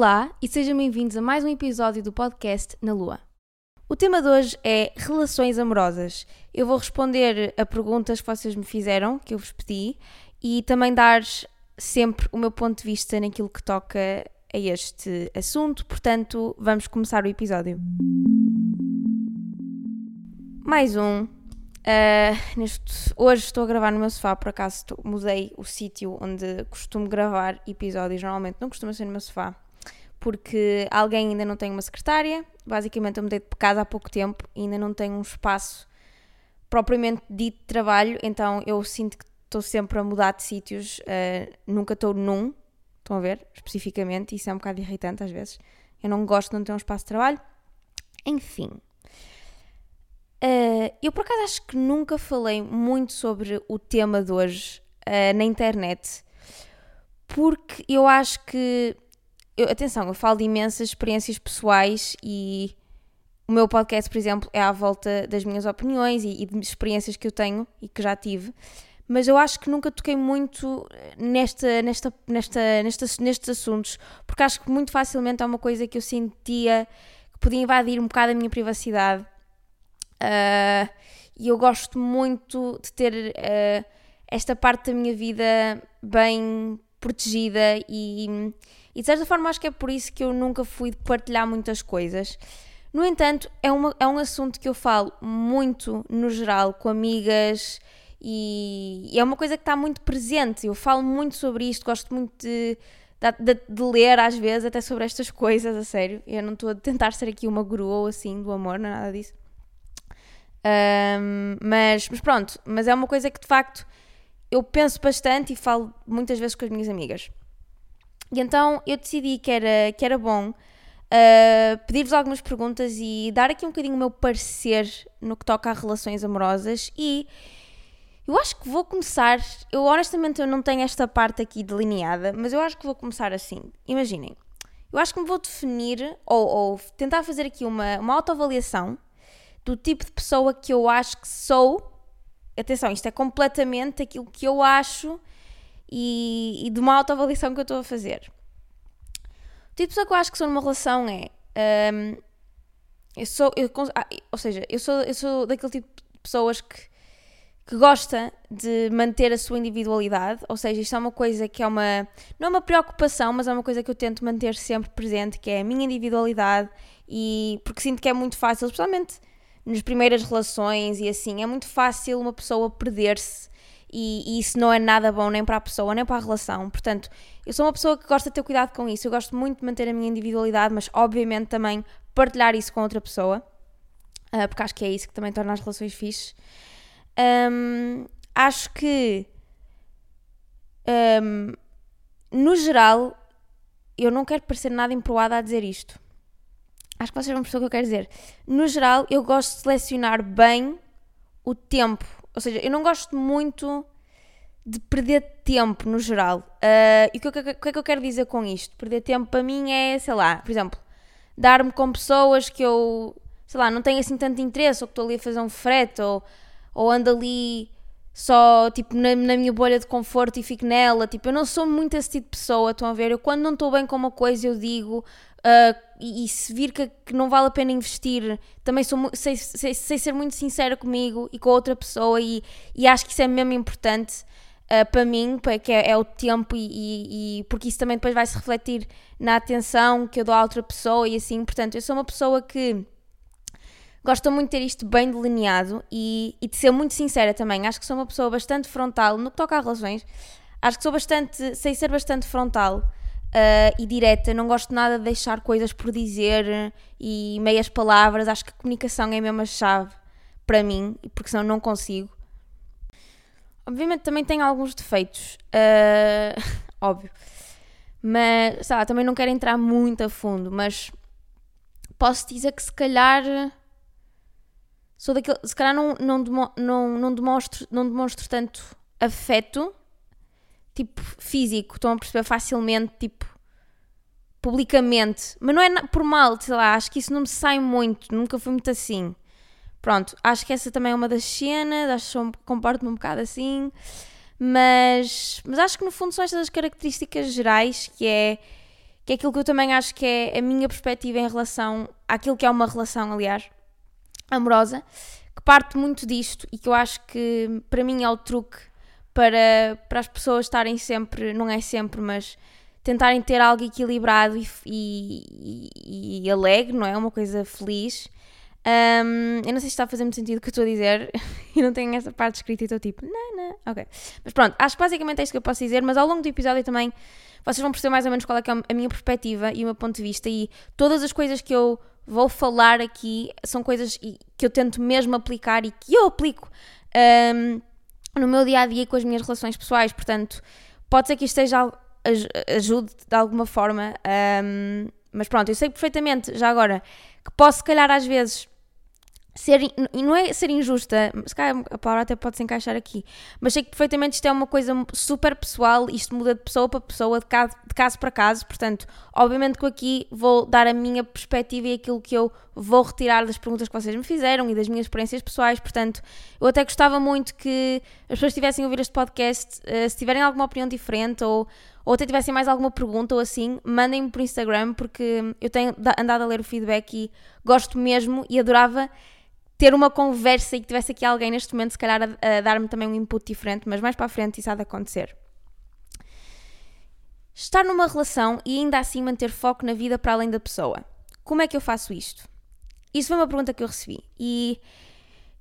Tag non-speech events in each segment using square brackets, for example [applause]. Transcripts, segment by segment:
Olá e sejam bem-vindos a mais um episódio do podcast Na Lua. O tema de hoje é relações amorosas. Eu vou responder a perguntas que vocês me fizeram, que eu vos pedi, e também dar sempre o meu ponto de vista naquilo que toca a este assunto. Portanto, vamos começar o episódio. Mais um. Uh, neste, hoje estou a gravar no meu sofá, por acaso mudei o sítio onde costumo gravar episódios. Normalmente não costuma ser no meu sofá, porque alguém ainda não tem uma secretária. Basicamente, eu mudei de casa há pouco tempo e ainda não tenho um espaço propriamente dito de trabalho, então eu sinto que estou sempre a mudar de sítios, uh, nunca estou num. Estão a ver? Especificamente, isso é um bocado irritante às vezes. Eu não gosto de não ter um espaço de trabalho. Enfim. Uh, eu por acaso acho que nunca falei muito sobre o tema de hoje uh, na internet, porque eu acho que. Eu, atenção, eu falo de imensas experiências pessoais e o meu podcast, por exemplo, é à volta das minhas opiniões e, e de experiências que eu tenho e que já tive, mas eu acho que nunca toquei muito nesta, nesta, nesta, nesta, nestes assuntos, porque acho que muito facilmente é uma coisa que eu sentia que podia invadir um bocado a minha privacidade Uh, e eu gosto muito de ter uh, esta parte da minha vida bem protegida e, e, de certa forma acho que é por isso que eu nunca fui partilhar muitas coisas. No entanto, é, uma, é um assunto que eu falo muito no geral com amigas e, e é uma coisa que está muito presente. Eu falo muito sobre isto, gosto muito de, de, de, ler às vezes até sobre estas coisas, a sério. Eu não estou a tentar ser aqui uma guru ou assim do amor, não é nada disso. Um, mas, mas pronto, mas é uma coisa que de facto eu penso bastante e falo muitas vezes com as minhas amigas. E então eu decidi que era, que era bom uh, pedir-vos algumas perguntas e dar aqui um bocadinho o meu parecer no que toca a relações amorosas e eu acho que vou começar, eu honestamente eu não tenho esta parte aqui delineada, mas eu acho que vou começar assim. Imaginem, eu acho que me vou definir ou, ou tentar fazer aqui uma, uma autoavaliação do tipo de pessoa que eu acho que sou. Atenção, isto é completamente aquilo que eu acho e, e de uma autoavaliação que eu estou a fazer. O tipo de pessoa que eu acho que sou numa relação é. Um, eu sou. Eu, ah, ou seja, eu sou, eu sou daquele tipo de pessoas que, que gosta de manter a sua individualidade, ou seja, isto é uma coisa que é uma. não é uma preocupação, mas é uma coisa que eu tento manter sempre presente, que é a minha individualidade, e porque sinto que é muito fácil, especialmente nas primeiras relações e assim, é muito fácil uma pessoa perder-se e, e, isso não é nada bom nem para a pessoa, nem para a relação. Portanto, eu sou uma pessoa que gosta de ter cuidado com isso, eu gosto muito de manter a minha individualidade, mas obviamente também partilhar isso com outra pessoa, uh, porque acho que é isso que também torna as relações fixes. Um, acho que, um, no geral, eu não quero parecer nada emproada a dizer isto Acho que vocês vão perceber o que eu quero dizer. No geral, eu gosto de selecionar bem o tempo. Ou seja, eu não gosto muito de perder tempo no geral. Uh, e o que, que, que, é que eu quero dizer com isto? Perder tempo para mim é, sei lá, por exemplo, dar-me com pessoas que eu, sei lá, não tenho assim tanto interesse, ou que estou ali a fazer um frete, ou, ou ando ali só, tipo, na, na, minha bolha de conforto e fico nela. Tipo, eu não sou muito esse tipo de pessoa, estão a ver? Eu quando não estou bem com uma coisa, eu digo, Uh, e, e, se vir que, que, não vale a pena investir, também sou, sei, sei, sei, ser muito sincera comigo e com a outra pessoa, e, e acho que isso é mesmo importante uh, para mim, que é, é o tempo, e, e, porque isso também depois vai se refletir na atenção que eu dou à outra pessoa e assim. Portanto, eu sou uma pessoa que gosta muito de ter isto bem delineado e, e de ser muito sincera também. Acho que sou uma pessoa bastante frontal no que toca a relações. Acho que sou bastante, sei ser bastante frontal uh, e direta, não gosto nada de deixar coisas por dizer e meias palavras. Acho que a comunicação é a mesma chave para mim, porque senão não consigo. Obviamente também tenho alguns defeitos, uh, [laughs] óbvio, mas sei lá, também não quero entrar muito a fundo, mas posso dizer que se calhar sou daquele, se calhar não, não, demo, não, não, demonstro, não demonstro tanto afeto tipo, físico, estão a perceber facilmente, tipo, publicamente. Mas não é por mal, sei lá, acho que isso não me sai muito, nunca fui muito assim. Pronto, acho que essa também é uma das cenas, acho que comporto-me um bocado assim, mas, mas acho que no fundo são estas as características gerais que é que é aquilo que eu também acho que é a minha perspectiva em relação àquilo que é uma relação, aliás, amorosa, que parte muito disto e que eu acho que para mim é o truque para, para as pessoas estarem sempre, não é sempre, mas tentarem ter algo equilibrado e, e, e alegre, não é? Uma coisa feliz. Um, eu não sei se está a fazer muito sentido o que eu estou a dizer [laughs] e não tenho essa parte escrita e estou tipo, não, não, ok. Mas pronto, acho que basicamente é isto que eu posso dizer, mas ao longo do episódio também vocês vão perceber mais ou menos qual é, é a minha perspectiva e o meu ponto de vista e todas as coisas que eu vou falar aqui são coisas que eu tento mesmo aplicar e que eu aplico um, no meu dia a dia com as minhas relações pessoais. Portanto, pode ser que isto ajude de alguma forma, um, mas pronto, eu sei perfeitamente já agora que posso, se calhar, às vezes ser, e não é ser injusta, se calhar a palavra até pode se encaixar aqui, mas sei que perfeitamente isto é uma coisa super pessoal, isto muda de pessoa para pessoa, de caso, de caso para caso, portanto, obviamente que aqui vou dar a minha perspectiva e aquilo que eu vou retirar das perguntas que vocês me fizeram e das minhas experiências pessoais, portanto, eu até gostava muito que as pessoas estivessem a ouvir este podcast, uh, se tiverem alguma opinião diferente ou, ou até tivessem mais alguma pergunta ou assim, mandem-me por Instagram, porque eu tenho andado a ler o feedback e gosto mesmo e adorava ter uma conversa e que tivesse aqui alguém neste momento, se calhar, a, a dar-me também um input diferente, mas mais para a frente isso há de acontecer. Estar numa relação e ainda assim manter foco na vida para além da pessoa. Como é que eu faço isto? Isso foi uma pergunta que eu recebi e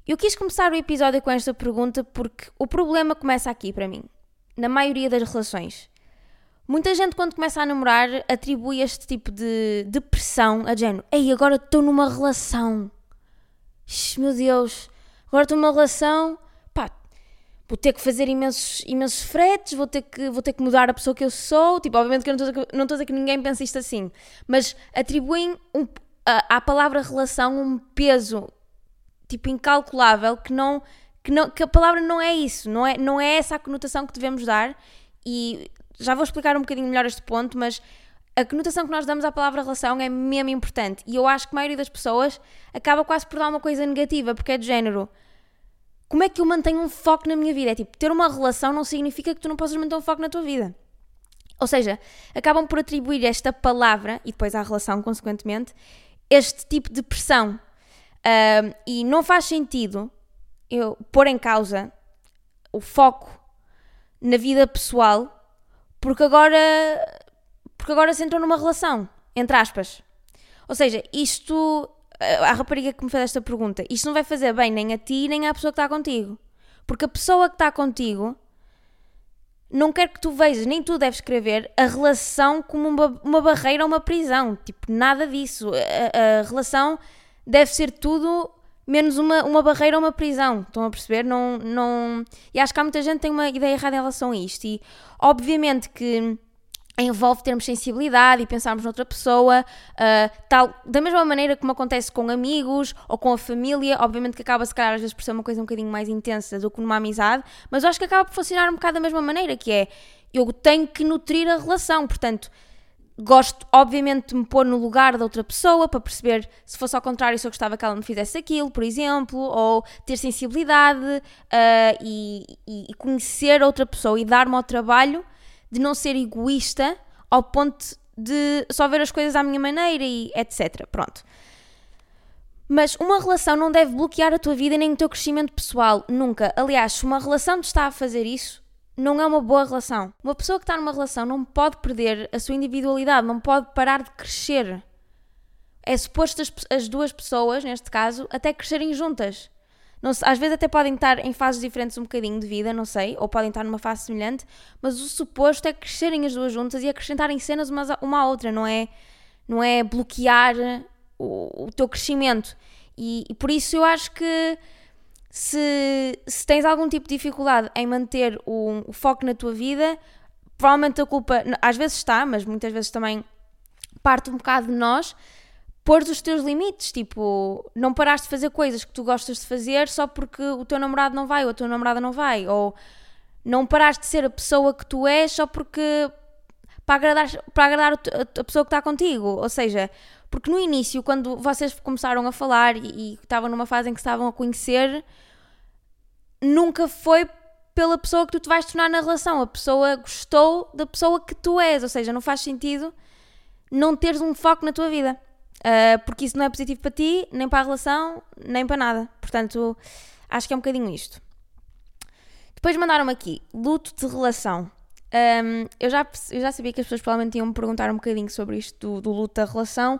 eu quis começar o episódio com esta pergunta porque o problema começa aqui para mim, na maioria das relações. Muita gente, quando começa a namorar, atribui este tipo de depressão a género. Ei, agora estou numa relação meu Deus, agora estou numa relação, pá, vou ter que fazer imensos, imensos fretes, vou ter, que, vou ter que mudar a pessoa que eu sou. Tipo, obviamente que eu não estou a dizer, que ninguém pensa isto assim, mas atribuem um, à palavra relação um peso, tipo, incalculável, que não, que não, que a palavra não é isso, não é, não é essa a conotação que devemos dar, e já vou explicar um bocadinho melhor este ponto, mas a conotação que nós damos à palavra relação é mesmo importante. E eu acho que a maioria das pessoas acaba quase por dar uma coisa negativa, porque é de género. Como é que eu mantenho um foco na minha vida? É tipo, ter uma relação não significa que tu não possas manter um foco na tua vida. Ou seja, acabam por atribuir esta palavra, e depois à relação, consequentemente, este tipo de pressão. Uh, e não faz sentido eu pôr em causa o foco na vida pessoal, porque agora porque agora se entrou numa relação, entre aspas. Ou seja, isto. A rapariga que me fez esta pergunta, isto não vai fazer bem nem a ti nem à pessoa que está contigo. Porque a pessoa que está contigo não quer que tu vejas, nem tu deves escrever a relação como uma, uma barreira ou uma prisão. Tipo, nada disso. A, a, relação deve ser tudo menos uma, uma barreira ou uma prisão. Estão a perceber? Não, não... E acho que há muita gente que tem uma ideia errada em relação a isto. E obviamente que envolve termos sensibilidade e pensarmos noutra pessoa, uh, tal, da mesma maneira como acontece com amigos ou com a família, obviamente que acaba se calhar às vezes por ser uma coisa um bocadinho mais intensa do que numa amizade, mas eu acho que acaba por funcionar um bocado da mesma maneira, que é, eu tenho que nutrir a relação, portanto, gosto obviamente de me pôr no lugar da outra pessoa para perceber se fosse ao contrário se eu gostava que ela me fizesse aquilo, por exemplo, ou ter sensibilidade uh, e, e conhecer outra pessoa e dar-me ao trabalho de não ser egoísta ao ponto de só ver as coisas à minha maneira e etc. Pronto. Mas uma relação não deve bloquear a tua vida nem o teu crescimento pessoal, nunca. Aliás, se uma relação te está a fazer isso, não é uma boa relação. Uma pessoa que está numa relação não pode perder a sua individualidade, não pode parar de crescer. É suposto as, as duas pessoas, neste caso, até crescerem juntas. Às vezes até podem estar em fases diferentes um bocadinho de vida, não sei, ou podem estar numa fase semelhante, mas o suposto é crescerem as duas juntas e acrescentarem cenas uma, uma à outra, não é, não é bloquear o, o teu crescimento. E, e, por isso eu acho que se, se tens algum tipo de dificuldade em manter o, o foco na tua vida, provavelmente a culpa às vezes está, mas muitas vezes também parte um bocado de nós pôr os teus limites, tipo, não paraste de fazer coisas que tu gostas de fazer só porque o teu namorado não vai ou a tua namorada não vai, ou não paraste de ser a pessoa que tu és só porque para agradar, para agradar a pessoa que está contigo, ou seja, porque no início, quando vocês começaram a falar e, e estavam numa fase em que estavam a conhecer, nunca foi pela pessoa que tu te vais tornar na relação, a pessoa gostou da pessoa que tu és, ou seja, não faz sentido não teres um foco na tua vida. Uh, porque isso não é positivo para ti, nem para a relação, nem para nada. Portanto, acho que é um bocadinho isto. Depois mandaram-me aqui, luto de relação. Um, eu, já, eu já sabia que as pessoas provavelmente iam me perguntar um bocadinho sobre isto do, do luto da relação.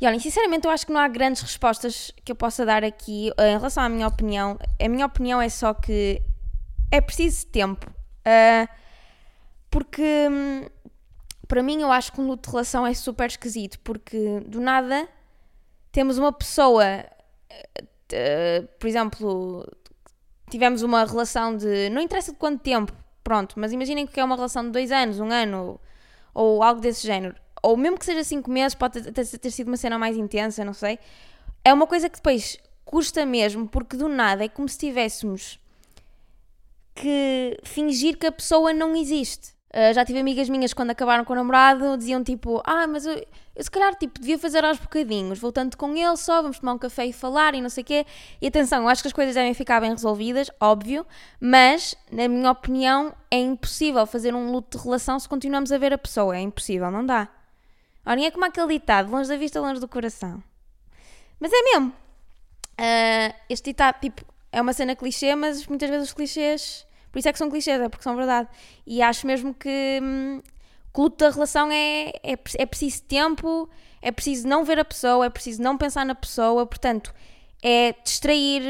E olhem, sinceramente, eu acho que não há grandes respostas que eu possa dar aqui uh, em relação à minha opinião. A minha opinião é só que é preciso tempo. Uh, porque um, para mim eu acho que um luto de relação é super esquisito, porque do nada temos uma pessoa, uh, por exemplo, tivemos uma relação de. não interessa de quanto tempo, pronto, mas imaginem que é uma relação de dois anos, um ano ou algo desse género. Ou mesmo que seja cinco meses, pode ter, ter sido uma cena mais intensa, não sei. É uma coisa que depois custa mesmo, porque do nada é como se tivéssemos que fingir que a pessoa não existe. Uh, já tive amigas minhas quando acabaram com o namorado, diziam tipo, ah, mas eu, eu se calhar tipo, devia fazer aos bocadinhos, voltando com ele só, vamos tomar um café e falar e não sei o quê. E atenção, eu acho que as coisas devem ficar bem resolvidas, óbvio, mas, na minha opinião, é impossível fazer um luto de relação se continuamos a ver a pessoa. É impossível, não dá. Olhem, é como aquele ditado, longe da vista, longe do coração. Mas é mesmo. Uh, este ditado, tipo, é uma cena clichê, mas muitas vezes os clichês por isso é que são clichês, é porque são verdade. E acho mesmo que, hum, o luto da relação é, é, é preciso tempo, é preciso não ver a pessoa, é preciso não pensar na pessoa, portanto, é distrair,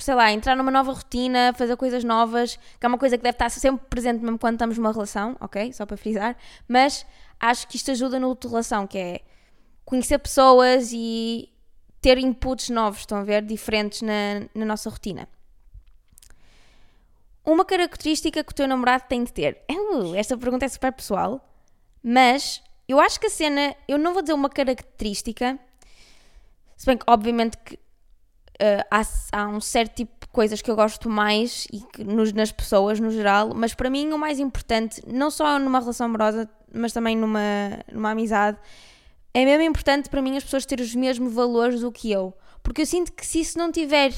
sei lá, entrar numa nova rotina, fazer coisas novas, que é uma coisa que deve estar sempre presente mesmo quando estamos numa relação, ok? Só para frisar, mas acho que isto ajuda no luto de relação, que é conhecer pessoas e ter inputs novos, estão a ver, diferentes na, na nossa rotina. Uma característica que o teu namorado tem de ter. Uh, esta pergunta é super pessoal, mas eu acho que a cena, eu não vou dizer uma característica, se bem que obviamente que uh, há, há, um certo tipo de coisas que eu gosto mais e que nos, nas pessoas no geral, mas para mim o mais importante, não só numa relação amorosa, mas também numa, numa amizade, é mesmo importante para mim as pessoas terem os mesmos valores do que eu. Porque eu sinto que se isso não tiver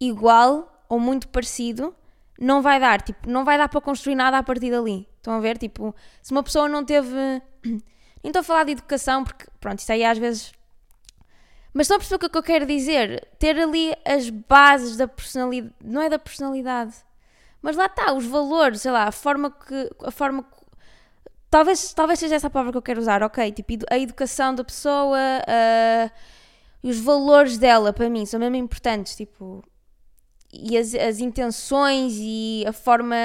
igual ou muito parecido, não vai dar, tipo, não vai dar para construir nada a partir dali. Estão a ver? Tipo, se uma pessoa não teve. [clears throat] Nem estou a falar de educação, porque, pronto, isso aí às vezes. Mas estão a perceber o que é que eu quero dizer? Ter ali as bases da personalidade. Não é da personalidade. Mas lá está, os valores, sei lá, a forma que. A forma que talvez, talvez seja essa a palavra que eu quero usar, ok? Tipo, a educação da pessoa, uh, os valores dela, para mim, são mesmo importantes. Tipo, e as, as intenções e a forma.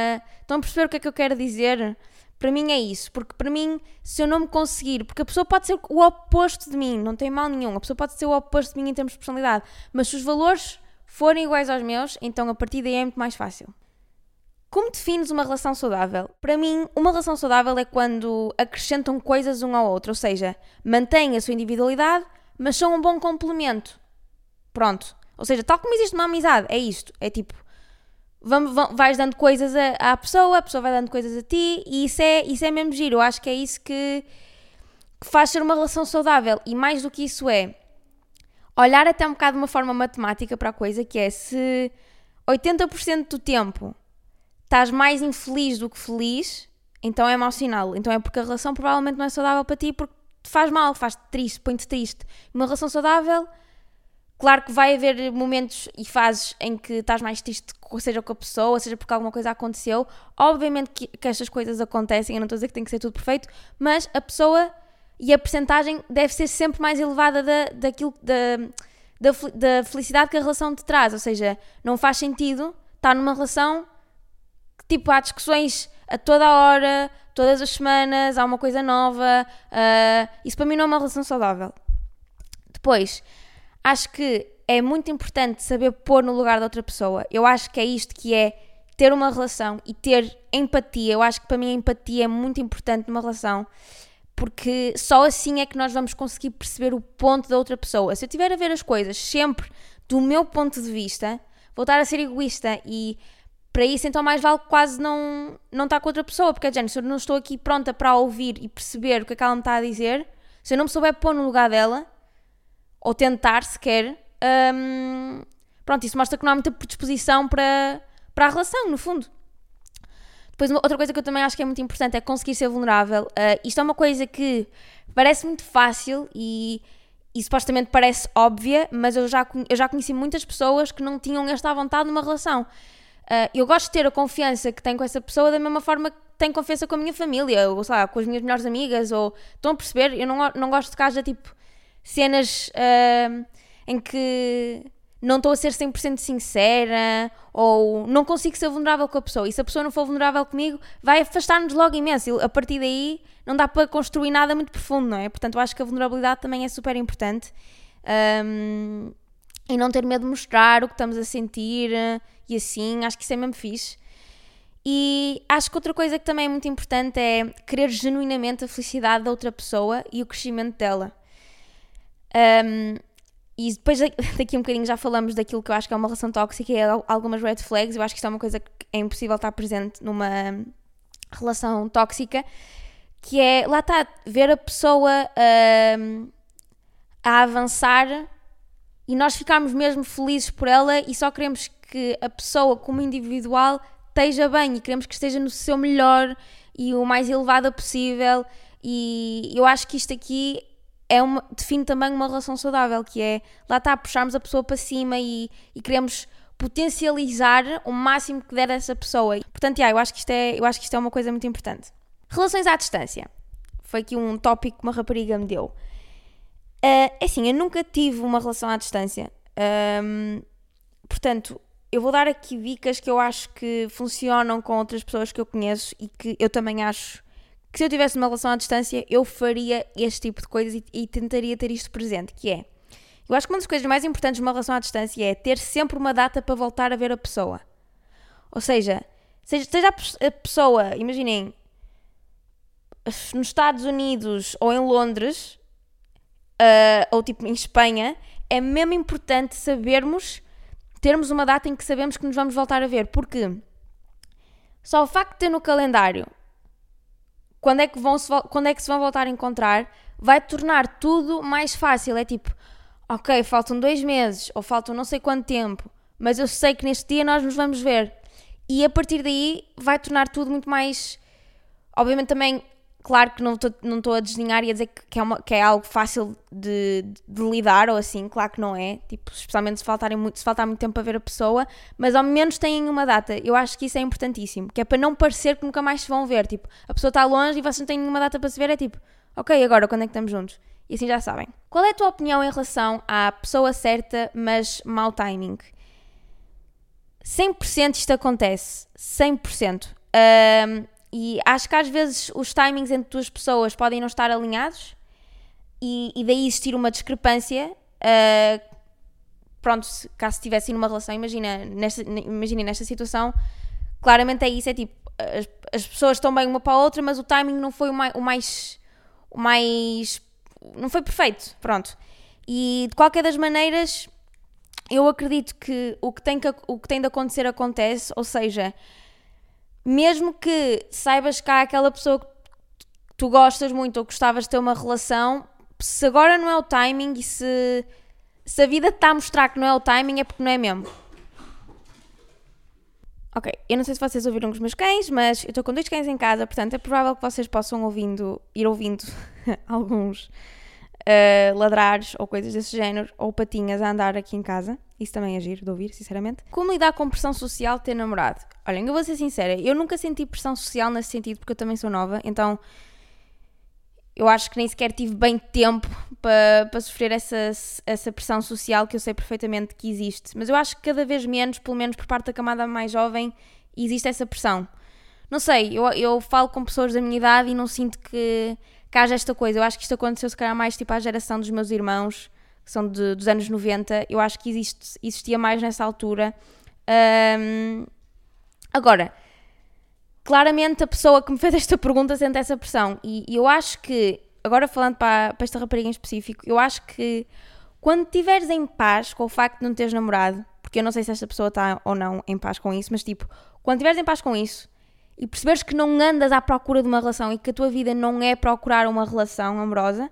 Estão a perceber o que é que eu quero dizer? Para mim é isso, porque para mim, se eu não me conseguir, porque a pessoa pode ser o oposto de mim, não tem mal nenhum, a pessoa pode ser o oposto de mim em termos de personalidade, mas se os valores forem iguais aos meus, então a partir daí é muito mais fácil. Como defines uma relação saudável? Para mim, uma relação saudável é quando acrescentam coisas um ao outro, ou seja, mantêm a sua individualidade, mas são um bom complemento. Pronto. Ou seja, tal como existe uma amizade, é isto. É tipo, vamos, vamos, vais dando coisas à pessoa, a pessoa vai dando coisas a ti e isso é, isso é mesmo giro. Eu acho que é isso que, que faz ser uma relação saudável. E mais do que isso é olhar até um bocado de uma forma matemática para a coisa, que é se 80% do tempo estás mais infeliz do que feliz, então é mau sinal. Então é porque a relação provavelmente não é saudável para ti porque te faz mal, faz-te triste, põe-te triste. Uma relação saudável Claro que vai haver momentos e fases em que estás mais triste, seja com a pessoa, seja porque alguma coisa aconteceu. Obviamente que, que estas coisas acontecem, eu não estou a dizer que tem que ser tudo perfeito, mas a pessoa e a percentagem deve ser sempre mais elevada da, daquilo, da, da, da felicidade que a relação te traz. Ou seja, não faz sentido estar numa relação que tipo há discussões a toda a hora, todas as semanas, há uma coisa nova. Uh, isso para mim não é uma relação saudável. Depois, acho que é muito importante saber pôr no lugar da outra pessoa. Eu acho que é isto que é ter uma relação e ter empatia. Eu acho que para mim a empatia é muito importante numa relação, porque só assim é que nós vamos conseguir perceber o ponto da outra pessoa. Se eu estiver a ver as coisas sempre do meu ponto de vista, voltar a ser egoísta e para isso então mais vale quase não, não estar com outra pessoa, porque é se eu não estou aqui pronta para ouvir e perceber o que é que ela me está a dizer, se eu não me souber pôr no lugar dela, ou tentar sequer, um, pronto, isso mostra que não há muita predisposição para, para a relação, no fundo. Depois, outra coisa que eu também acho que é muito importante é conseguir ser vulnerável. Uh, isto é uma coisa que parece muito fácil e, e supostamente parece óbvia, mas eu já, eu já conheci muitas pessoas que não tinham esta vontade numa relação. Uh, eu gosto de ter a confiança que tenho com essa pessoa da mesma forma que tenho confiança com a minha família, ou sei lá, com as minhas melhores amigas, ou estão a perceber? Eu não, não gosto de haja tipo cenas uh, em que não estou a ser 100% sincera ou não consigo ser vulnerável com a pessoa. E se a pessoa não for vulnerável comigo, vai afastar-nos logo imenso. E a partir daí não dá para construir nada muito profundo, não é? Portanto, eu acho que a vulnerabilidade também é super importante. Um, e não ter medo de mostrar o que estamos a sentir e assim, acho que isso é mesmo fixe. E acho que outra coisa que também é muito importante é querer genuinamente a felicidade da outra pessoa e o crescimento dela. Um, e depois [laughs] daqui um bocadinho já falamos daquilo que eu acho que é uma relação tóxica e é algumas red flags. Eu acho que isto é uma coisa que é impossível estar presente numa relação tóxica, que é, lá está, ver a pessoa um, a avançar e nós ficarmos mesmo felizes por ela e só queremos que a pessoa como individual esteja bem e queremos que esteja no seu melhor e o mais elevada possível e eu acho que isto aqui é uma, define também uma relação saudável, que é lá está, puxarmos a pessoa para cima e, e queremos potencializar o máximo que der a essa pessoa. Portanto, yeah, eu, acho que isto é, eu acho que isto é uma coisa muito importante. Relações à distância. Foi aqui um tópico que uma rapariga me deu. Uh, assim, eu nunca tive uma relação à distância. Um, portanto, eu vou dar aqui dicas que eu acho que funcionam com outras pessoas que eu conheço e que eu também acho que se eu tivesse uma relação à distância, eu faria este tipo de coisas e, e tentaria ter isto presente, que é, eu acho que uma das coisas mais importantes de uma relação à distância é ter sempre uma data para voltar a ver a pessoa. Ou seja, seja, seja a pessoa, imaginem, nos Estados Unidos ou em Londres, uh, ou tipo em Espanha, é mesmo importante sabermos, termos uma data em que sabemos que nos vamos voltar a ver, porque só o facto de ter no calendário quando é que, vão se, quando é que se vão voltar a encontrar, vai tornar tudo mais fácil. É tipo, ok, faltam dois meses ou faltam não sei quanto tempo, mas eu sei que neste dia nós nos vamos ver. E a partir daí vai tornar tudo muito mais. Obviamente também Claro que não estou não a desdenhar e a dizer que é, uma, que é algo fácil de, de, lidar ou assim, claro que não é, tipo, especialmente se, faltarem muito, se faltar muito tempo para ver a pessoa, mas ao menos têm uma data. Eu acho que isso é importantíssimo, que é para não parecer que nunca mais se vão ver. Tipo, a pessoa está longe e vocês não têm nenhuma data para se ver, é tipo, ok, agora quando é que estamos juntos? E assim já sabem. Qual é a tua opinião em relação à pessoa certa, mas mau timing? 100% isto acontece. 100%. Um, e acho que às vezes os timings entre duas pessoas podem não estar alinhados e, e daí existir uma discrepância. Uh, pronto, se, caso estivessem numa relação, imagina nesta, imagina nesta situação, claramente é isso: é tipo, as, as, pessoas estão bem uma para a outra, mas o timing não foi o mais, o mais, o mais. não foi perfeito. Pronto. E de qualquer das maneiras, eu acredito que o que tem, que, o que tem de acontecer acontece, ou seja mesmo que saibas que há aquela pessoa que tu gostas muito ou gostavas de ter uma relação, se agora não é o timing e se, se a vida te está a mostrar que não é o timing, é porque não é mesmo. Ok, eu não sei se vocês ouviram os meus cães, mas eu estou com dois cães em casa, portanto é provável que vocês possam ouvindo, ir ouvindo [laughs] alguns uh, ladrares ou coisas desse género, ou patinhas a andar aqui em casa. Isso também é giro de ouvir, sinceramente. Como lidar com pressão social de ter namorado? Olhem, eu vou ser sincera, eu nunca senti pressão social nesse sentido porque eu também sou nova, então eu acho que nem sequer tive bem tempo para, para sofrer essa, essa pressão social que eu sei perfeitamente que existe. Mas eu acho que cada vez menos, pelo menos por parte da camada mais jovem, existe essa pressão. Não sei, eu, eu falo com pessoas da minha idade e não sinto que, que haja esta coisa. Eu acho que isto aconteceu se calhar mais tipo à geração dos meus irmãos que são de, dos anos 90, eu acho que existe, existia mais nessa altura. Um, agora, claramente a pessoa que me fez esta pergunta sente essa pressão, e, e eu acho que, agora falando para, para esta rapariga em específico, eu acho que quando estiveres em paz com o facto de não teres namorado, porque eu não sei se esta pessoa está ou não em paz com isso, mas tipo, quando estiveres em paz com isso e perceberes que não andas à procura de uma relação e que a tua vida não é procurar uma relação amorosa,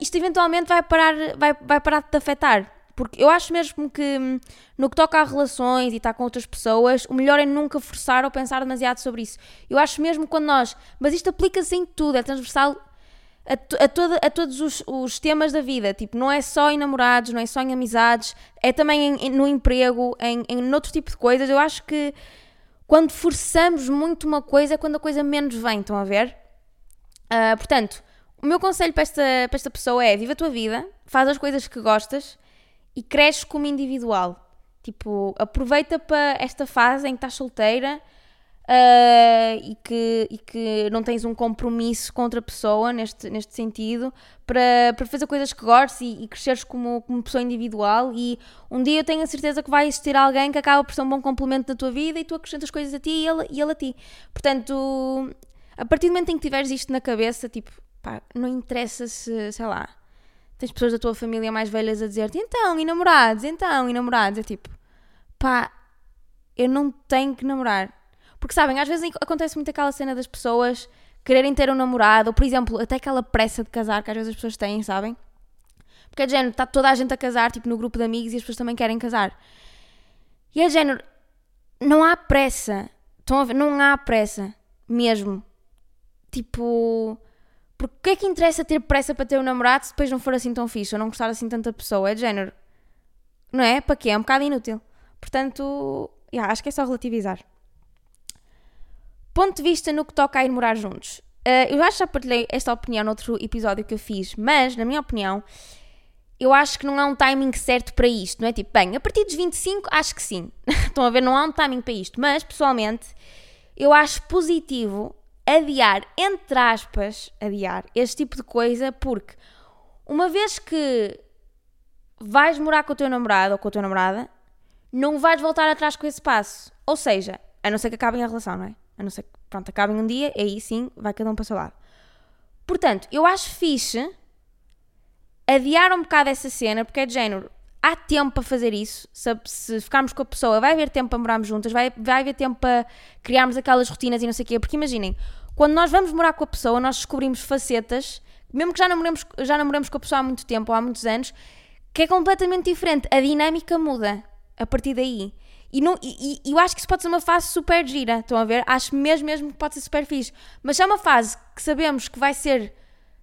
isto eventualmente vai parar, vai, vai parar de te afetar. Porque eu acho mesmo que hum, no que toca a relações e estar com outras pessoas, o melhor é nunca forçar ou pensar demasiado sobre isso. Eu acho mesmo quando nós. Mas isto aplica-se em tudo, é transversal a, a, todo, a todos os, os, temas da vida. Tipo, não é só em namorados, não é só em amizades, é também em, em, no emprego, em, em outro tipo de coisas. Eu acho que quando forçamos muito uma coisa é quando a coisa menos vem, estão a ver? Uh, portanto, o meu conselho para esta, para esta pessoa é: viva a tua vida, faz as coisas que gostas e cresce como individual. Tipo, aproveita para esta fase em que estás solteira uh, e, que, e que não tens um compromisso com outra pessoa neste, neste sentido para, para fazer coisas que gostes e, e cresceres como, como pessoa individual. E um dia eu tenho a certeza que vai existir alguém que acaba por ser um bom complemento da tua vida e tu acrescentas coisas a ti e ele, e ele a ti. Portanto, a partir do momento em que tiveres isto na cabeça, tipo, pá, não interessa se, sei lá tens pessoas da tua família mais velhas a dizer-te então, e namorados, então, e namorados. É tipo, pá, eu não tenho que namorar. Porque sabem, às vezes acontece muito aquela cena das pessoas quererem ter um namorado, ou por exemplo, até aquela pressa de casar que às vezes as pessoas têm, sabem? Porque é de género, está toda a gente a casar, tipo no grupo de amigos, e as pessoas também querem casar. E é de género, não há pressa. Estão a ver? Não há pressa. Mesmo. Tipo, porque é que interessa ter pressa para ter um namorado se depois não for assim tão fixe ou não gostar assim tanta pessoa? É de género. Não é? Para quê? É um bocado inútil. Portanto, yeah, acho que é só relativizar. Ponto de vista no que toca a ir morar juntos. Uh, eu acho que já partilhei esta opinião noutro episódio que eu fiz, mas, na minha opinião, eu acho que não há um timing certo para isto, não é? Tipo, bem, a partir dos 25, acho que sim. [laughs] Estão a ver, não há um timing para isto, mas, pessoalmente, eu acho positivo adiar, entre aspas, adiar este tipo de coisa, porque uma vez que vais morar com o teu namorado ou com a tua namorada, não vais voltar atrás com esse passo. Ou seja, a não ser que acabem a relação, não é? A não ser que, pronto, acabem um dia, aí sim, vai cada um para o seu lado. Portanto, eu acho fixe adiar um bocado essa cena, porque é de género, há tempo para fazer isso. Se, se, ficarmos com a pessoa, vai haver tempo para morarmos juntas, vai, vai haver tempo para criarmos aquelas rotinas e não sei o quê. Porque imaginem, quando nós vamos morar com a pessoa, nós descobrimos facetas, mesmo que já namoremos, já namoremos com a pessoa há muito tempo ou há muitos anos, que é completamente diferente. A dinâmica muda a partir daí. E, não, e, e, eu acho que isso pode ser uma fase super gira, estão a ver? Acho mesmo, mesmo que pode ser super fixe. Mas é uma fase que sabemos que vai ser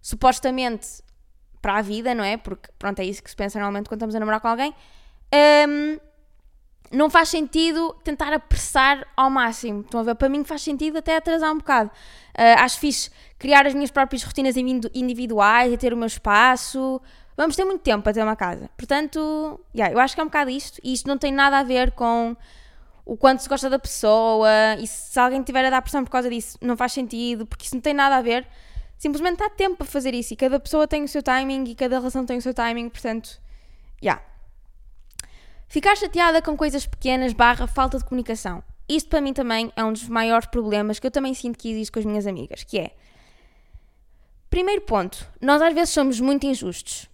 supostamente para a vida, não é? Porque, pronto, é isso que se pensa normalmente quando estamos a namorar com alguém. Um, não faz sentido tentar apressar ao máximo. Estão a ver? Para mim faz sentido até atrasar um bocado. Uh, acho fixe criar as minhas próprias rotinas individuais e ter o meu espaço. Vamos ter muito tempo para ter uma casa. Portanto, yeah, eu acho que é um bocado isto. E isto não tem nada a ver com o quanto se gosta da pessoa. E se alguém tiver a dar pressão por causa disso, não faz sentido, porque isso não tem nada a ver simplesmente há tempo para fazer isso e cada pessoa tem o seu timing e cada relação tem o seu timing, portanto, já. Yeah. Ficar chateada com coisas pequenas barra falta de comunicação. Isto para mim também é um dos maiores problemas que eu também sinto que existe com as minhas amigas, que é Primeiro ponto, nós às vezes somos muito injustos.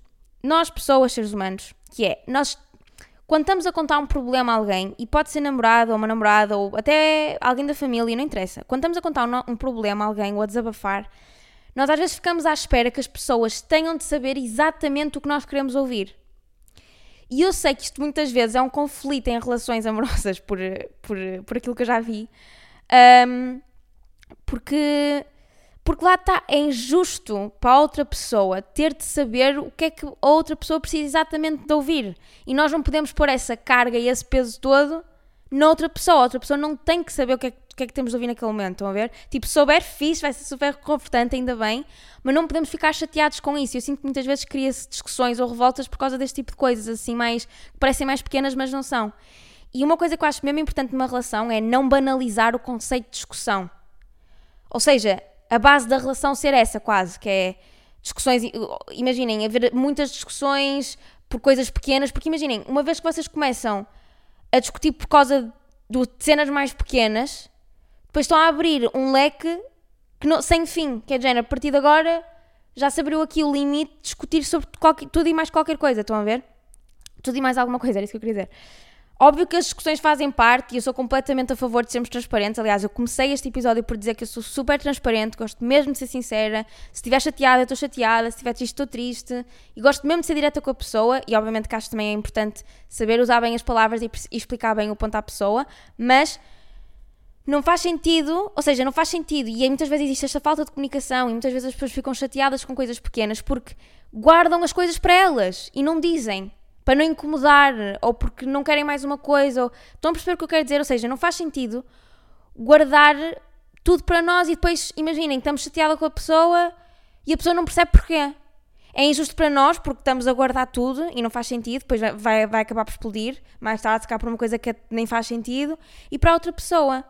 Nós, pessoas, seres humanos, que é, nós quando estamos a contar um problema a alguém, e pode ser namorado ou uma namorada, ou até alguém da família, não interessa. Quando estamos a contar um, um problema a alguém ou a desabafar, nós às vezes ficamos à espera que as pessoas tenham de saber exatamente o que nós queremos ouvir. E eu sei que isto muitas vezes é um conflito em relações amorosas, por, por, por aquilo que eu já vi, um, porque, porque lá está, é injusto para a outra pessoa ter de saber o que é que a outra pessoa precisa exatamente de ouvir. E nós não podemos pôr essa carga e esse peso todo na outra pessoa. A outra pessoa não tem que saber o que é que que é que temos de ouvir naquele momento, estão a ver? Tipo, souber fixe, vai ser super confortante, ainda bem, mas não podemos ficar chateados com isso. Eu sinto que muitas vezes cria-se discussões ou revoltas por causa deste tipo de coisas, assim, mais, que parecem mais pequenas, mas não são. E uma coisa que eu acho mesmo importante numa relação é não banalizar o conceito de discussão. Ou seja, a base da relação ser essa, quase, que é discussões. Imaginem, haver muitas discussões por coisas pequenas, porque imaginem, uma vez que vocês começam a discutir por causa de cenas mais pequenas, depois estão a abrir um leque que não, sem fim, que é de género, a partir de agora já se abriu aqui o limite de discutir sobre qualquer, tudo e mais qualquer coisa, estão a ver? Tudo e mais alguma coisa, era isso que eu queria dizer. Óbvio que as discussões fazem parte e eu sou completamente a favor de sermos transparentes. Aliás, eu comecei este episódio por dizer que eu sou super transparente, gosto mesmo de ser sincera. Se estiver chateada, estou chateada. Se estiver triste, estou triste. E gosto mesmo de ser direta com a pessoa. E obviamente que acho também é importante saber usar bem as palavras e, e explicar bem o ponto à pessoa. Mas não faz sentido, ou seja, não faz sentido. E muitas vezes existe esta falta de comunicação e muitas vezes as pessoas ficam chateadas com coisas pequenas porque guardam as coisas para elas e não dizem para não incomodar, ou porque não querem mais uma coisa, ou... estão a perceber o que eu quero dizer? Ou seja, não faz sentido guardar tudo para nós e depois, imaginem, estamos chateados com a pessoa e a pessoa não percebe porquê. É injusto para nós porque estamos a guardar tudo e não faz sentido, depois vai, vai acabar por explodir, mais tarde ficar por uma coisa que nem faz sentido, e para outra pessoa.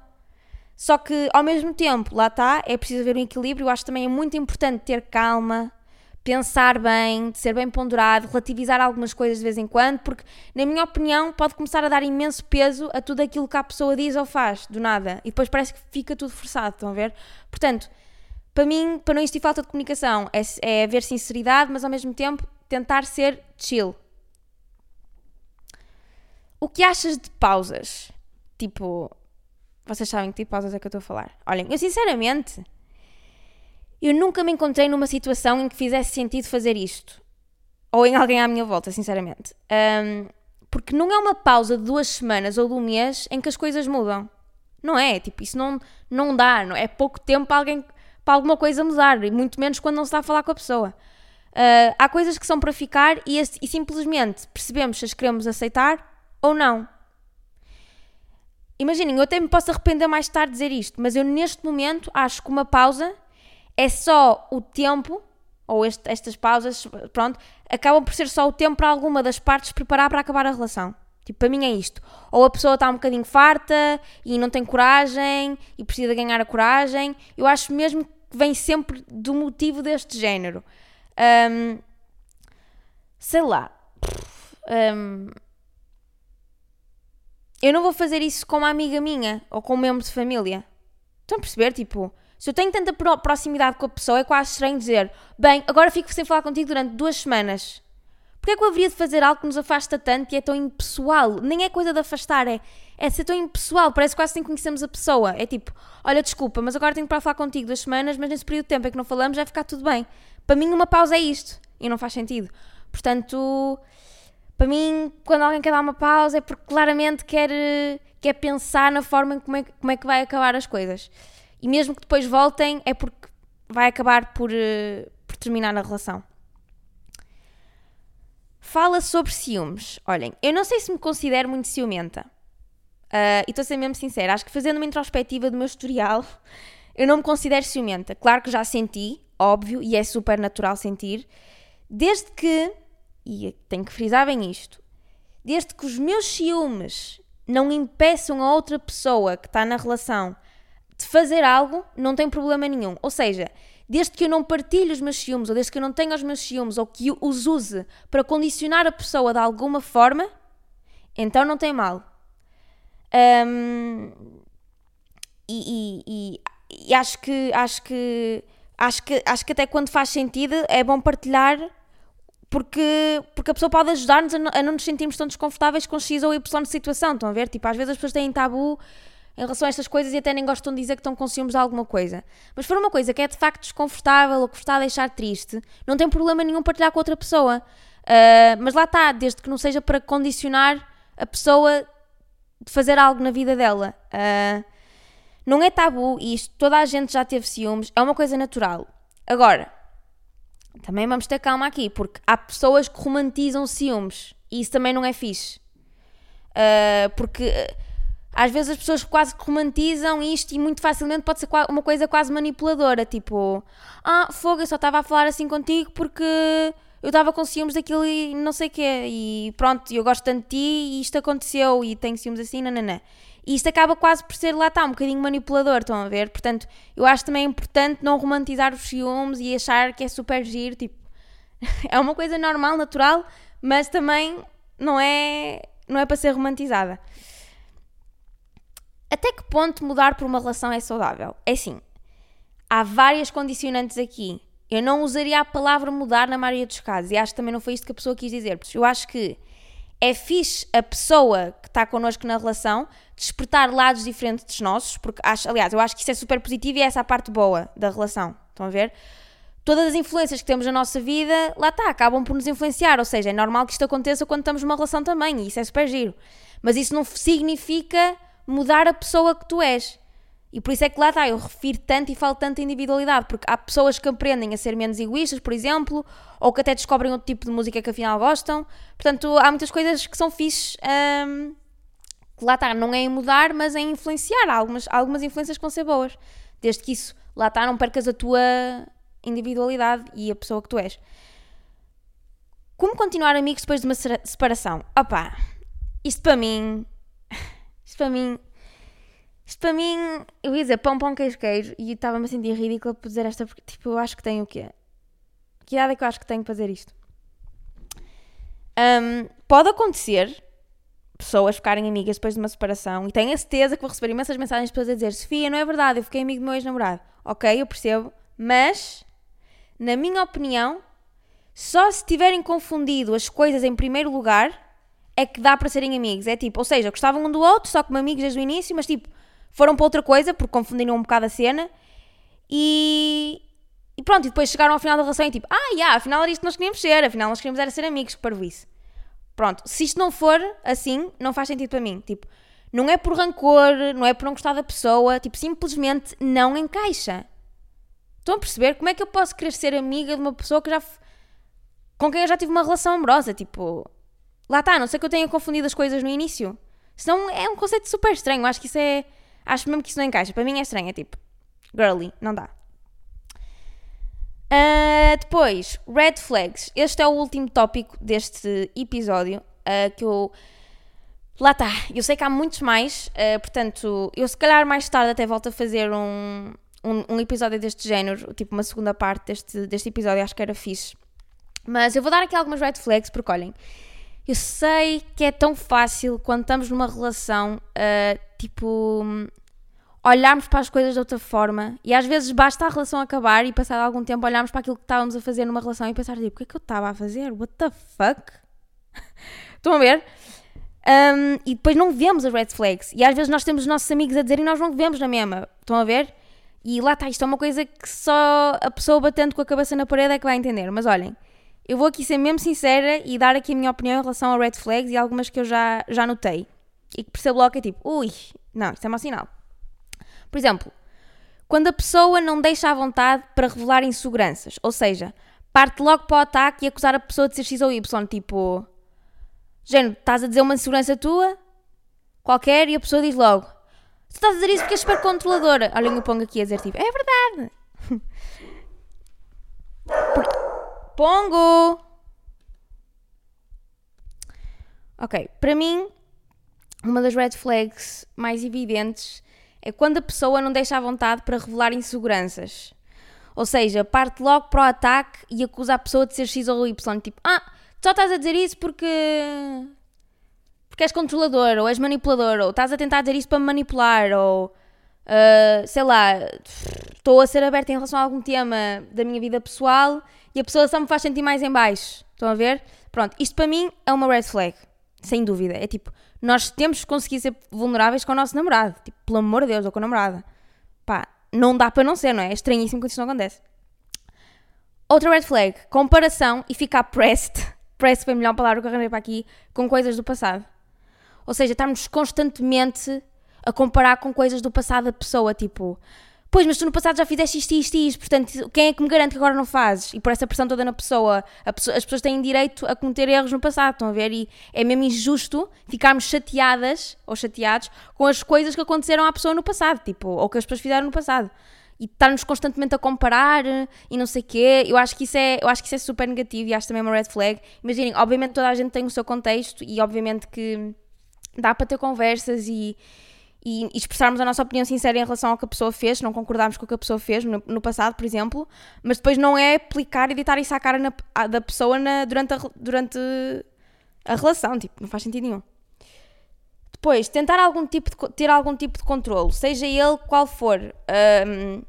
Só que ao mesmo tempo, lá está, é preciso haver um equilíbrio. Eu acho também é muito importante ter calma, pensar bem, de ser bem ponderado, relativizar algumas coisas de vez em quando, porque, na minha opinião, pode começar a dar imenso peso a tudo aquilo que a pessoa diz ou faz, do nada, e depois parece que fica tudo forçado, estão a ver? Portanto, para mim, para não existir falta de comunicação, é, é haver sinceridade, mas ao mesmo tempo tentar ser chill. O que achas de pausas? Tipo, vocês sabem que tipo de pausas é que eu estou a falar? Olhem, eu sinceramente eu nunca me encontrei numa situação em que fizesse sentido fazer isto. Ou em alguém à minha volta, sinceramente. Um, porque não é uma pausa de duas semanas ou de um mês em que as coisas mudam. Não é? Tipo, isso não, não dá. Não, é pouco tempo para, alguém, para alguma coisa mudar. E muito menos quando não se está a falar com a pessoa. Uh, há coisas que são para ficar e, e simplesmente percebemos se as queremos aceitar ou não. Imaginem, eu até me posso arrepender mais tarde de dizer isto, mas eu neste momento acho que uma pausa é só o tempo, ou este, estas pausas, pronto, acabam por ser só o tempo para alguma das partes preparar para acabar a relação. Tipo, para mim é isto. Ou a pessoa está um bocadinho farta e não tem coragem e precisa ganhar a coragem. Eu acho mesmo que vem sempre do motivo deste género. Um, sei lá. Um, eu não vou fazer isso com uma amiga minha ou com um membro de família. Estão a perceber? Tipo, se eu tenho tanta proximidade com a pessoa, é quase estranho dizer: Bem, agora fico sem falar contigo durante duas semanas. Porquê é que eu haveria de fazer algo que nos afasta tanto e é tão impessoal? Nem é coisa de afastar, é, é ser tão impessoal, parece quase que nem conhecemos a pessoa. É tipo: Olha, desculpa, mas agora tenho para falar contigo duas semanas, mas nesse período de tempo em que não falamos vai ficar tudo bem. Para mim, uma pausa é isto e não faz sentido. Portanto, para mim, quando alguém quer dar uma pausa é porque claramente quer, quer pensar na forma em como é, como é que vai acabar as coisas. E mesmo que depois voltem, é porque vai acabar por, uh, por terminar a relação. Fala sobre ciúmes. Olhem, eu não sei se me considero muito ciumenta. Uh, e estou a ser mesmo sincera, acho que fazendo uma introspectiva do meu historial, eu não me considero ciumenta. Claro que já senti, óbvio, e é super natural sentir, desde que, e tenho que frisar bem isto, desde que os meus ciúmes não impeçam a outra pessoa que está na relação de fazer algo, não tem problema nenhum. Ou seja, desde que eu não partilhe os meus ciúmes, ou desde que eu não tenha os meus ciúmes, ou que os use para condicionar a pessoa de alguma forma, então não tem mal. Um, e, e, e, e, acho que acho que acho que acho que até quando faz sentido é bom partilhar porque, porque a pessoa pode ajudar-nos a, a, não nos sentirmos tão desconfortáveis com X ou Y de situação. Estão a ver? Tipo, às vezes as pessoas têm tabu em relação a estas coisas e até nem gostam de dizer que estão com ciúmes de alguma coisa. Mas for uma coisa que é de facto desconfortável ou que está a deixar triste, não tem problema nenhum partilhar com outra pessoa. Uh, mas lá está, desde que não seja para condicionar a pessoa de fazer algo na vida dela. Uh, não é tabu isto, toda a gente já teve ciúmes, é uma coisa natural. Agora, também vamos ter calma aqui, porque há pessoas que romantizam ciúmes e isso também não é fixe. Uh, porque às vezes as pessoas quase romantizam isto e muito facilmente pode ser uma coisa quase manipuladora, tipo, ah, fogo, eu só estava a falar assim contigo porque eu estava com ciúmes daquilo e não sei o quê, e pronto, eu gosto tanto de ti e isto aconteceu e tenho ciúmes assim, nananã. E isto acaba quase por ser, lá está, um bocadinho manipulador, estão a ver? Portanto, eu acho também importante não romantizar os ciúmes e achar que é super giro, tipo, [laughs] é uma coisa normal, natural, mas também não é, não é para ser romantizada. Até que ponto mudar por uma relação é saudável? É assim, há várias condicionantes aqui. Eu não usaria a palavra mudar na maioria dos casos e acho que também não foi isto que a pessoa quis dizer, porque eu acho que É fixe a pessoa que está connosco na relação despertar lados diferentes dos nossos, porque acho, aliás, eu acho que isso é super positivo e é essa a parte boa da relação. Estão a ver? Todas as influências que temos na nossa vida, lá está, acabam por nos influenciar. Ou seja, é normal que isto aconteça quando estamos numa relação também, e isso é super giro. Mas isso não significa mudar a pessoa que tu és. E por isso é que lá está, eu refiro tanto e falo tanto individualidade, porque há pessoas que aprendem a ser menos egoístas, por exemplo, ou que até descobrem outro tipo de música que afinal gostam. Portanto, há muitas coisas que são fixes, hum, que lá está, não é em mudar, mas em influenciar. Há algumas, algumas influências que vão ser boas. Desde que isso, lá está, não percas a tua individualidade e a pessoa que tu és. Como continuar amigos depois de uma separação? Opá, isto para mim. Isto para mim isto para mim, eu ia dizer pão, pão, queijo, queijo, e estava-me a sentir ridícula por dizer esta, porque tipo, eu acho que tenho o quê? Que idade é que eu acho que tenho para fazer isto? Um, pode acontecer pessoas ficarem amigas depois de uma separação e tenho a certeza que vou receber imensas mensagens de pessoas a dizer Sofia, não é verdade, eu fiquei amigo do meu ex-namorado. Ok, eu percebo, mas, na minha opinião, só se tiverem confundido as coisas em primeiro lugar é que dá para serem amigos. É tipo, ou seja, gostavam um do outro, só como amigos desde o início, mas tipo, foram para outra coisa, porque confundiram um bocado a cena. E, e pronto, e depois chegaram ao final da relação e tipo, ah, yeah, afinal era isto que nós queríamos ser, afinal nós queríamos era ser amigos, que isso. Pronto, se isto não for assim, não faz sentido para mim. Tipo, não é por rancor, não é por não gostar da pessoa, tipo, simplesmente não encaixa. Estão a perceber? Como é que eu posso querer ser amiga de uma pessoa que já. com quem eu já tive uma relação amorosa? Tipo, lá está, não sei que eu tenha confundido as coisas no início. Senão é um conceito super estranho. Acho que isso é Acho mesmo que isso não encaixa. Para mim é estranho, é tipo, girly, não dá. Uh, depois, red flags. Este é o último tópico deste episódio uh, que eu. Lá está. Eu sei que há muitos mais, uh, portanto, eu se calhar mais tarde até volto a fazer um, um, um, episódio deste género, tipo uma segunda parte deste, deste episódio, acho que era fixe. Mas eu vou dar aqui algumas red flags, porque olhem, eu sei que é tão fácil quando estamos numa relação, tipo olharmos para as coisas de outra forma e às vezes basta a relação acabar e passado algum tempo olharmos para aquilo que estávamos a fazer numa relação e pensar tipo, o que é que eu estava a fazer? What the fuck? [laughs] Estão a ver? Um, e depois não vemos as red flags e às vezes nós temos os nossos amigos a dizer e nós não vemos na mesma. Estão a ver? E lá está, isto é uma coisa que só a pessoa batendo com a cabeça na parede é que vai entender. Mas olhem, eu vou aqui ser mesmo sincera e dar aqui a minha opinião em relação a red flags e algumas que eu já, já notei. E que percebo logo que é tipo, ui, não, isto é mau sinal. Por exemplo, quando a pessoa não deixa à vontade para revelar inseguranças, ou seja, parte logo para o ataque e acusar a pessoa de ser X ou Y, tipo, género, estás a dizer uma insegurança tua, qualquer, e a pessoa diz logo, tu estás a dizer isso porque és super controladora. Eu pongo aqui a dizer tipo, é verdade. [laughs] Pongo! Ok, para mim, uma das red flags mais evidentes é quando a pessoa não deixa à vontade para revelar inseguranças. Ou seja, parte logo para o ataque e acusa a pessoa de ser X ou Y. Tipo, ah, só estás a dizer isso porque. porque és controlador, ou és manipulador, ou estás a tentar dizer isso para me manipular, ou. Uh, sei lá, estou a ser aberta em relação a algum tema da minha vida pessoal e a pessoa só me faz sentir mais em baixo. Estão a ver? Pronto, isto para mim é uma red flag. Sem dúvida. É tipo, nós temos que conseguir ser vulneráveis com o nosso namorado. Tipo, pelo amor de Deus, ou com a namorada. Pá, não dá para não ser, não é? É estranhíssimo quando isso não acontece. Outra red flag, comparação e ficar pressed. [laughs] Pressed foi a melhor palavra que eu arranjei para aqui, com coisas do passado. Ou seja, estarmos constantemente a comparar com coisas do passado da pessoa, tipo, Pois, mas tu no passado já fizeste isto isto isto, portanto, quem é que me garante que agora não fazes? E por essa pressão toda na pessoa, pessoa, as pessoas têm direito a cometer erros no passado, estão a ver? E é mesmo injusto ficarmos chateadas ou chateados com as coisas que aconteceram à pessoa no passado, tipo, ou que as pessoas fizeram no passado. E estarmos constantemente a comparar e não sei quê, eu acho, que isso é, eu acho que isso é super negativo e acho também uma red flag. Imaginem, obviamente toda a gente tem o seu contexto e obviamente que dá para ter conversas e, e, expressarmos a nossa opinião sincera em relação ao que a pessoa fez, não concordarmos com o que a pessoa fez no, no passado, por exemplo, mas depois não é aplicar e deitar isso à cara na, da pessoa na, durante, a, durante a relação, tipo, não faz sentido nenhum. Depois, tentar algum tipo de, ter algum tipo de controle, seja ele qual for, um,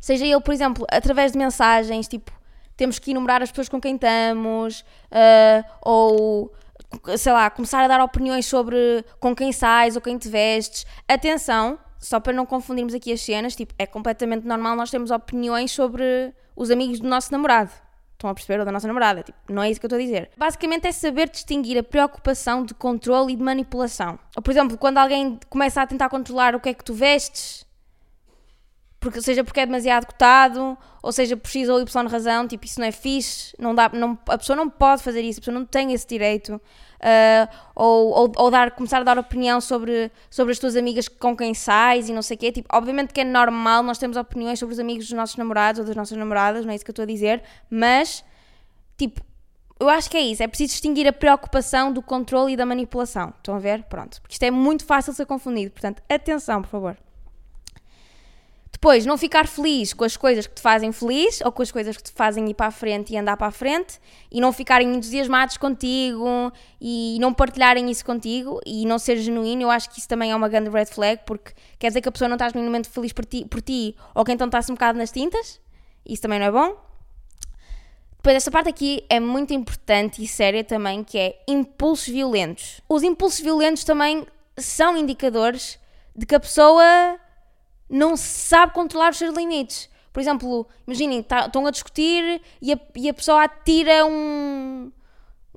seja ele, por exemplo, através de mensagens, tipo, temos que enumerar as pessoas com quem estamos, uh, ou sei lá, começar a dar opiniões sobre com quem sais ou quem te vestes. Atenção, só para não confundirmos aqui as cenas, tipo, é completamente normal nós termos opiniões sobre os amigos do nosso namorado. Estão a perceber? Ou da nossa namorada. Tipo, não é isso que eu estou a dizer. Basicamente é saber distinguir a preocupação de controle e de manipulação. Ou, por exemplo, quando alguém começa a tentar controlar o que é que tu vestes, porque, seja porque é demasiado cotado, ou seja por X ou Y razão, tipo, isso não é fixe, não dá, não, a pessoa não pode fazer isso, a pessoa não tem esse direito. Uh, ou, ou, ou, dar, começar a dar opinião sobre, sobre as tuas amigas com quem sais e não sei o quê. Tipo, obviamente que é normal, nós temos opiniões sobre os amigos dos nossos namorados ou das nossas namoradas, não é isso que eu estou a dizer, mas, tipo, eu acho que é isso, é preciso distinguir a preocupação do controle e da manipulação. Estão a ver? Pronto. Porque isto é muito fácil de ser confundido, portanto, atenção, por favor. Depois, não ficar feliz com as coisas que te fazem feliz ou com as coisas que te fazem ir para a frente e andar para a frente e não ficarem entusiasmados contigo e não partilharem isso contigo e não ser genuíno, eu acho que isso também é uma grande red flag porque quer dizer que a pessoa não está genuinamente feliz por ti, por ti ou que então está-se um bocado nas tintas, isso também não é bom. Depois, esta parte aqui é muito importante e séria também, que é impulsos violentos. Os impulsos violentos também são indicadores de que a pessoa não sabe controlar os seus limites. Por exemplo, imaginem, tá, estão a discutir e a, e a pessoa atira um,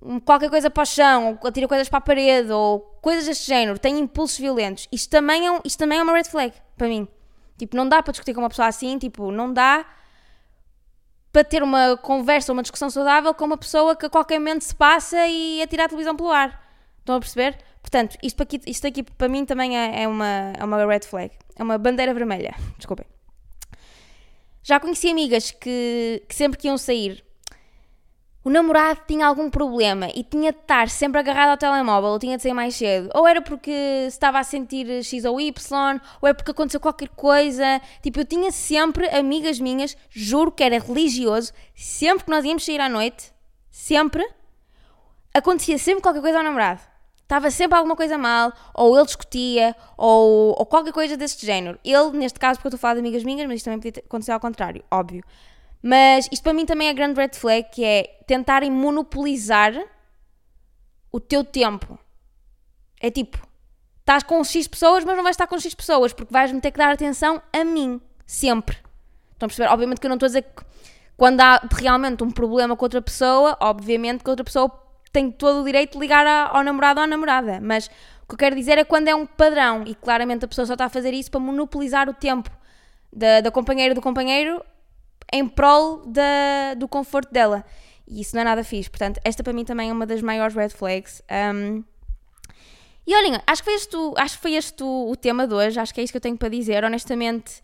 um, qualquer coisa para o chão, ou atira coisas para a parede, ou coisas deste género, tem impulsos violentos. Isto também, é, isto também é uma red flag para mim. Tipo, não dá para discutir com uma pessoa assim, tipo, não dá para ter uma conversa, uma discussão saudável com uma pessoa que a qualquer momento se passa e atira a televisão pelo ar. Estão a perceber? Portanto, isto aqui, isto aqui para mim também é, é, uma, é uma red flag. É uma bandeira vermelha. Desculpem. Já conheci amigas que, que sempre que iam sair, o namorado tinha algum problema e tinha de estar sempre agarrado ao telemóvel, ou tinha de sair mais cedo. Ou era porque estava a sentir X ou Y, ou é porque aconteceu qualquer coisa. Tipo, eu tinha sempre amigas minhas, juro que era religioso, sempre que nós íamos sair à noite, sempre, acontecia sempre qualquer coisa ao namorado estava sempre alguma coisa mal, ou ele discutia, ou, ou qualquer coisa desse género. Ele, neste caso, porque eu estou a falar de amigas minhas, mas isto também podia acontecer ao contrário, óbvio. Mas isto para mim também é grande red flag, que é tentarem monopolizar o teu tempo. É tipo, estás com X pessoas, mas não vais estar com X pessoas, porque vais-me ter que dar atenção a mim, sempre. Estão a perceber? Obviamente que eu não estou a dizer que quando há realmente um problema com outra pessoa, obviamente que outra pessoa tem todo o direito de ligar ao namorado ou à namorada, mas o que eu quero dizer é quando é um padrão e claramente a pessoa só está a fazer isso para monopolizar o tempo da, da companheira do companheiro em prol da, do conforto dela. E isso não é nada fixe. Portanto, esta para mim também é uma das maiores red flags. Um, e olhem, acho que foi este, acho que foi este o, o tema de hoje. Acho que é isso que eu tenho para dizer. Honestamente,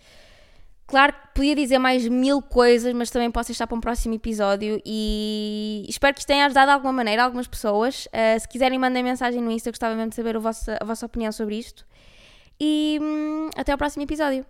Claro que podia dizer mais mil coisas, mas também posso deixar para um próximo episódio e espero que isto tenha ajudado de alguma maneira algumas pessoas. Uh, se quiserem, mandem mensagem no Insta, gostava mesmo de saber a vossa, a vossa opinião sobre isto. E hum, até ao próximo episódio.